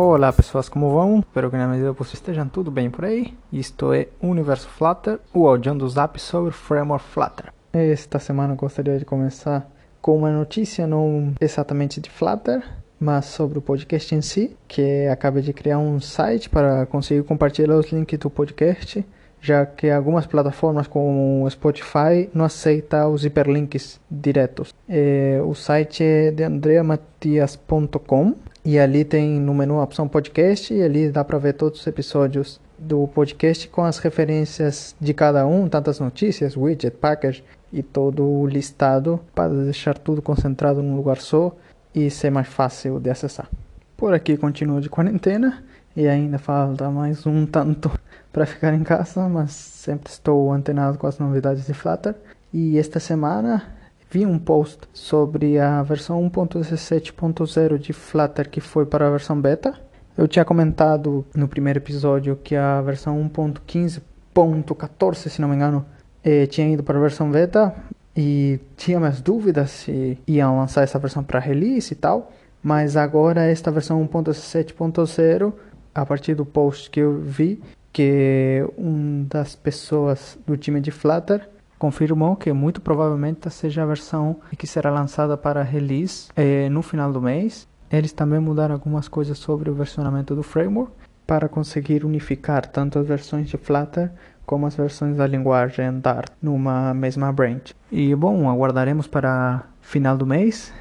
Olá pessoas, como vão? Espero que na medida do estejam tudo bem por aí. Isto é Universo Flutter, o audião do Zap sobre Framework Flutter. Esta semana gostaria de começar com uma notícia não exatamente de Flutter, mas sobre o podcast em si, que acabei de criar um site para conseguir compartilhar os links do podcast, já que algumas plataformas como o Spotify não aceitam os hiperlinks diretos. É, o site é de andreamatias.com e ali tem no menu a opção podcast e ali dá para ver todos os episódios do podcast com as referências de cada um, tantas notícias, widget, package e todo o listado para deixar tudo concentrado num lugar só e ser mais fácil de acessar. Por aqui continuo de quarentena e ainda falta mais um tanto para ficar em casa, mas sempre estou antenado com as novidades de Flutter. E esta semana vi um post sobre a versão 1.17.0 de Flutter que foi para a versão beta. Eu tinha comentado no primeiro episódio que a versão 1.15.14, se não me engano, eh, tinha ido para a versão beta e tinha mais dúvidas se iam lançar essa versão para release e tal. Mas agora esta versão 1.17.0, a partir do post que eu vi, que uma das pessoas do time de Flutter confirmou que muito provavelmente seja a versão que será lançada para release eh, no final do mês. Eles também mudaram algumas coisas sobre o versionamento do framework para conseguir unificar tanto as versões de Flutter como as versões da linguagem Dart numa mesma branch. E bom, aguardaremos para final do mês.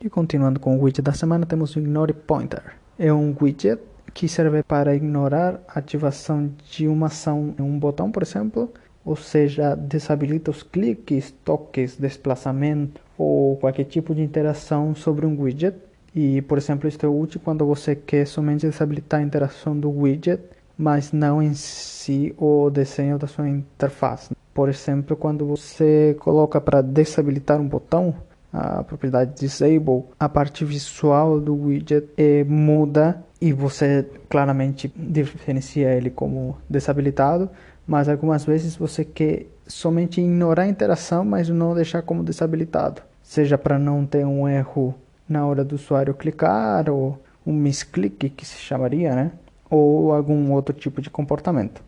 E continuando com o widget da semana, temos o Ignore Pointer. É um widget que serve para ignorar a ativação de uma ação em um botão, por exemplo, ou seja, desabilita os cliques, toques, desplaçamento ou qualquer tipo de interação sobre um widget. E, por exemplo, isto é útil quando você quer somente desabilitar a interação do widget mas não em si o desenho da sua interface. Por exemplo, quando você coloca para desabilitar um botão, a propriedade disable, a parte visual do widget é, muda e você claramente diferencia ele como desabilitado, mas algumas vezes você quer somente ignorar a interação, mas não deixar como desabilitado, seja para não ter um erro na hora do usuário clicar ou um misclick que se chamaria, né? ou algum outro tipo de comportamento.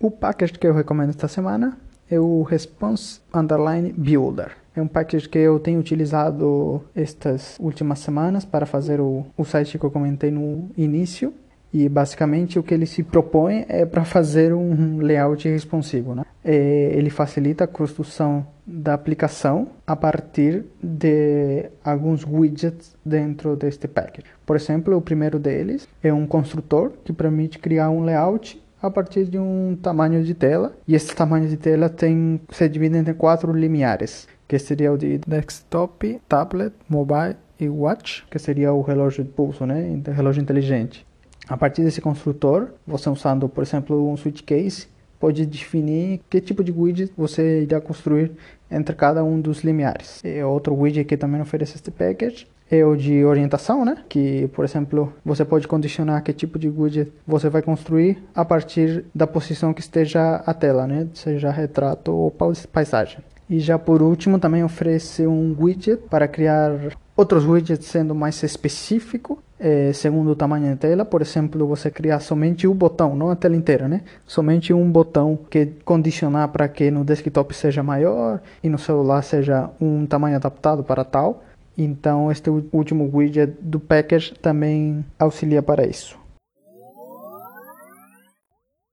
O package que eu recomendo esta semana é o Response Underline Builder. É um package que eu tenho utilizado estas últimas semanas para fazer o, o site que eu comentei no início. E basicamente o que ele se propõe é para fazer um layout responsivo. Né? É, ele facilita a construção da aplicação a partir de alguns widgets dentro deste package. Por exemplo, o primeiro deles é um construtor que permite criar um layout a partir de um tamanho de tela e esse tamanho de tela tem se divide em quatro limiares, que seria o de desktop, tablet, mobile e watch, que seria o relógio de pulso, né, relógio inteligente. A partir desse construtor, você usando, por exemplo, um switch case, pode definir que tipo de widget você irá construir entre cada um dos limiares. E outro widget que também oferece este package o de orientação, né? Que, por exemplo, você pode condicionar que tipo de widget você vai construir a partir da posição que esteja a tela, né? Seja retrato ou paisagem. E já por último, também oferece um widget para criar outros widgets sendo mais específico é, segundo o tamanho da tela. Por exemplo, você criar somente um botão, não a tela inteira, né? Somente um botão que condicionar para que no desktop seja maior e no celular seja um tamanho adaptado para tal. Então, este último widget do package também auxilia para isso.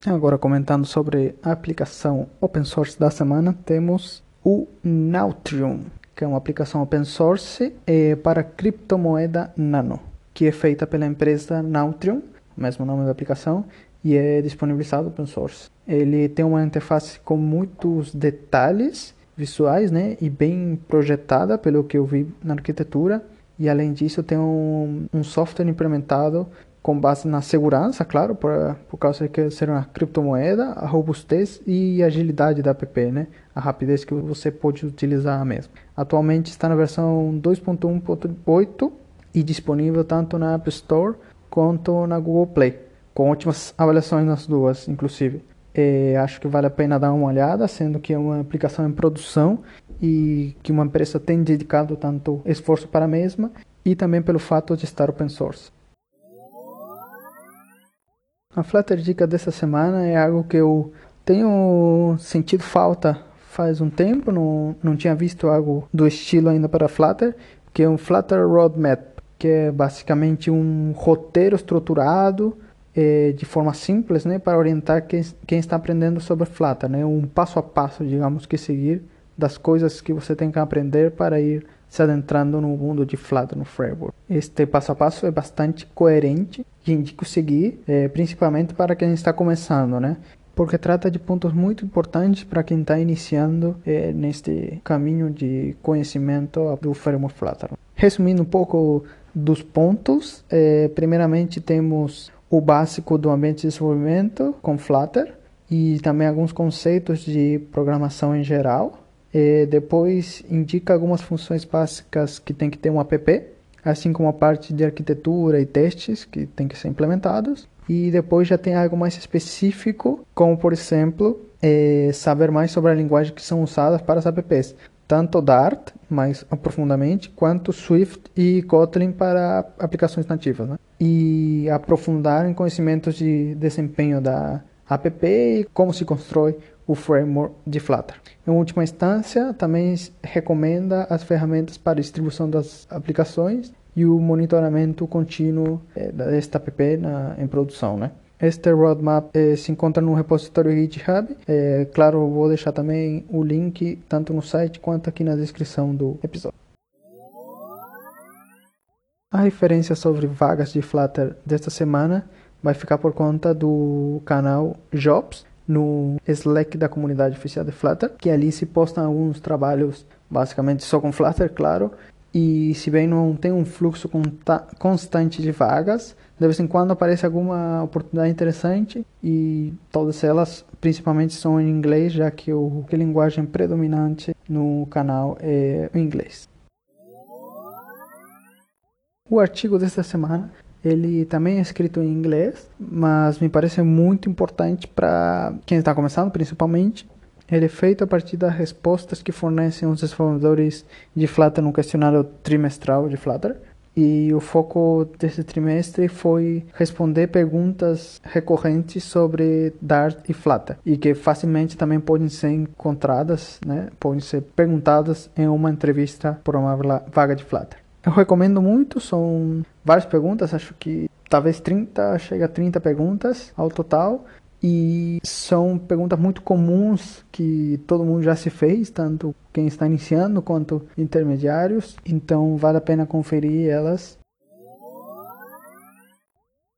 Agora, comentando sobre a aplicação open source da semana, temos o Nautrium, que é uma aplicação open source é, para criptomoeda Nano que é feita pela empresa Nautrium, mesmo nome da aplicação, e é disponibilizado open source. Ele tem uma interface com muitos detalhes visuais, né, e bem projetada pelo que eu vi na arquitetura. E além disso, tem um, um software implementado com base na segurança, claro, por, por causa de ser uma criptomoeda, a robustez e agilidade da app, né? A rapidez que você pode utilizar mesmo. Atualmente está na versão 2.1.8 e disponível tanto na App Store quanto na Google Play, com ótimas avaliações nas duas, inclusive. É, acho que vale a pena dar uma olhada, sendo que é uma aplicação em produção e que uma empresa tem dedicado tanto esforço para a mesma e também pelo fato de estar open source. A Flutter Dica dessa semana é algo que eu tenho sentido falta faz um tempo, não, não tinha visto algo do estilo ainda para Flutter, que é um Flutter Roadmap, que é basicamente um roteiro estruturado é, de forma simples, né, para orientar quem, quem está aprendendo sobre Flutter, né, um passo a passo, digamos que seguir das coisas que você tem que aprender para ir se adentrando no mundo de Flutter no framework. Este passo a passo é bastante coerente e indico seguir, é, principalmente para quem está começando, né? Porque trata de pontos muito importantes para quem está iniciando é, neste caminho de conhecimento do framework Flutter. Resumindo um pouco dos pontos, é, primeiramente temos o básico do ambiente de desenvolvimento com Flutter e também alguns conceitos de programação em geral. E depois indica algumas funções básicas que tem que ter um app, assim como a parte de arquitetura e testes que tem que ser implementados. E depois já tem algo mais específico, como por exemplo, é, saber mais sobre a linguagem que são usadas para as apps tanto Dart, mais aprofundadamente, quanto Swift e Kotlin para aplicações nativas. Né? E aprofundar em conhecimentos de desempenho da app e como se constrói o framework de Flutter. Em última instância, também recomenda as ferramentas para distribuição das aplicações e o monitoramento contínuo eh, desta app na, em produção. Né? Este roadmap eh, se encontra no repositório GitHub. Eh, claro, vou deixar também o link tanto no site quanto aqui na descrição do episódio. A referência sobre vagas de Flutter desta semana vai ficar por conta do canal Jobs no Slack da comunidade oficial de Flutter, que ali se postam alguns trabalhos basicamente só com Flutter, claro, e se bem não tem um fluxo constante de vagas, de vez em quando aparece alguma oportunidade interessante e todas elas principalmente são em inglês, já que o, a linguagem predominante no canal é o inglês. O artigo desta semana ele também é escrito em inglês, mas me parece muito importante para quem está começando, principalmente, ele é feito a partir das respostas que fornecem os desenvolvedores de Flutter no questionário trimestral de Flutter. E o foco desse trimestre foi responder perguntas recorrentes sobre Dart e Flutter e que facilmente também podem ser encontradas, né, podem ser perguntadas em uma entrevista por uma vaga de Flutter. Eu recomendo muito, são várias perguntas, acho que talvez 30, chega a 30 perguntas ao total e são perguntas muito comuns que todo mundo já se fez, tanto quem está iniciando quanto intermediários, então vale a pena conferir elas.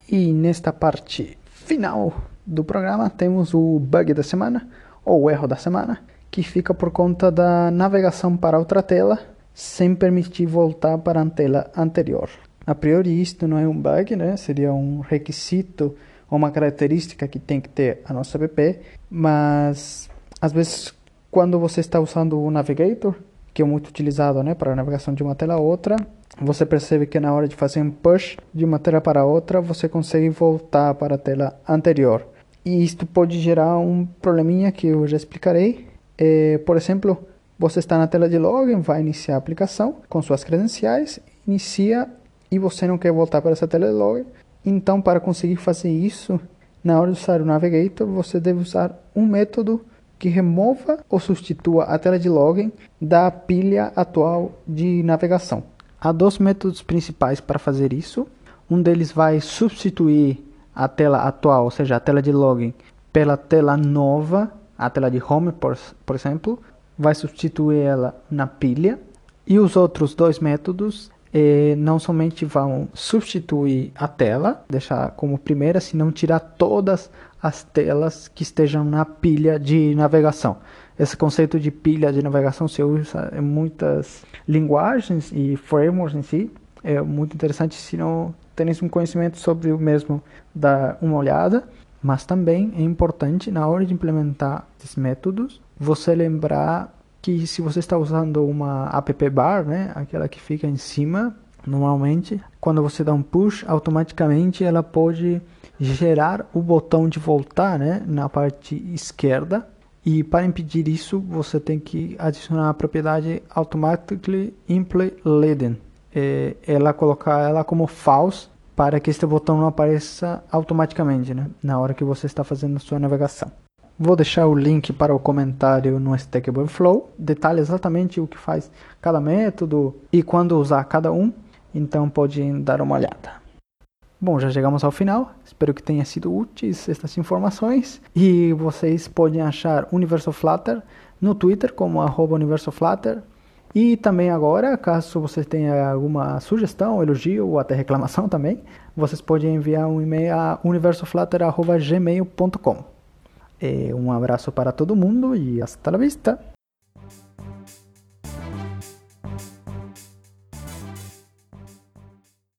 E nesta parte final do programa temos o bug da semana, ou erro da semana, que fica por conta da navegação para outra tela sem permitir voltar para a tela anterior. A priori isto não é um bug, né? seria um requisito uma característica que tem que ter a nossa app, mas às vezes quando você está usando o Navigator, que é muito utilizado né, para navegação de uma tela a outra, você percebe que na hora de fazer um push de uma tela para outra, você consegue voltar para a tela anterior. E isto pode gerar um probleminha que eu já explicarei. É, por exemplo, você está na tela de login, vai iniciar a aplicação com suas credenciais, inicia e você não quer voltar para essa tela de login, então, para conseguir fazer isso, na hora de usar o Navigator, você deve usar um método que remova ou substitua a tela de login da pilha atual de navegação. Há dois métodos principais para fazer isso. Um deles vai substituir a tela atual, ou seja, a tela de login, pela tela nova, a tela de home, por, por exemplo, vai substituir ela na pilha. E os outros dois métodos eh, não somente vão substituir a tela, deixar como primeira, senão tirar todas as telas que estejam na pilha de navegação. Esse conceito de pilha de navegação se usa em muitas linguagens e frameworks em si. É muito interessante se não tenéis um conhecimento sobre o mesmo, dar uma olhada. Mas também é importante na hora de implementar esses métodos, você lembrar que se você está usando uma app bar, né, aquela que fica em cima, Normalmente, quando você dá um push, automaticamente ela pode gerar o botão de voltar né, na parte esquerda. E para impedir isso, você tem que adicionar a propriedade Automatically Imply Leading. É, ela colocar ela como false para que este botão não apareça automaticamente né, na hora que você está fazendo sua navegação. Vou deixar o link para o comentário no Stack Overflow, detalha exatamente o que faz cada método e quando usar cada um, então pode dar uma olhada. Bom, já chegamos ao final. Espero que tenha sido úteis estas informações. E vocês podem achar Universo Flutter no Twitter como arroba Universo Flutter. E também agora, caso você tenha alguma sugestão, elogio ou até reclamação também, vocês podem enviar um e-mail a universoflutter.gmail.com. Um abraço para todo mundo e hasta la vista!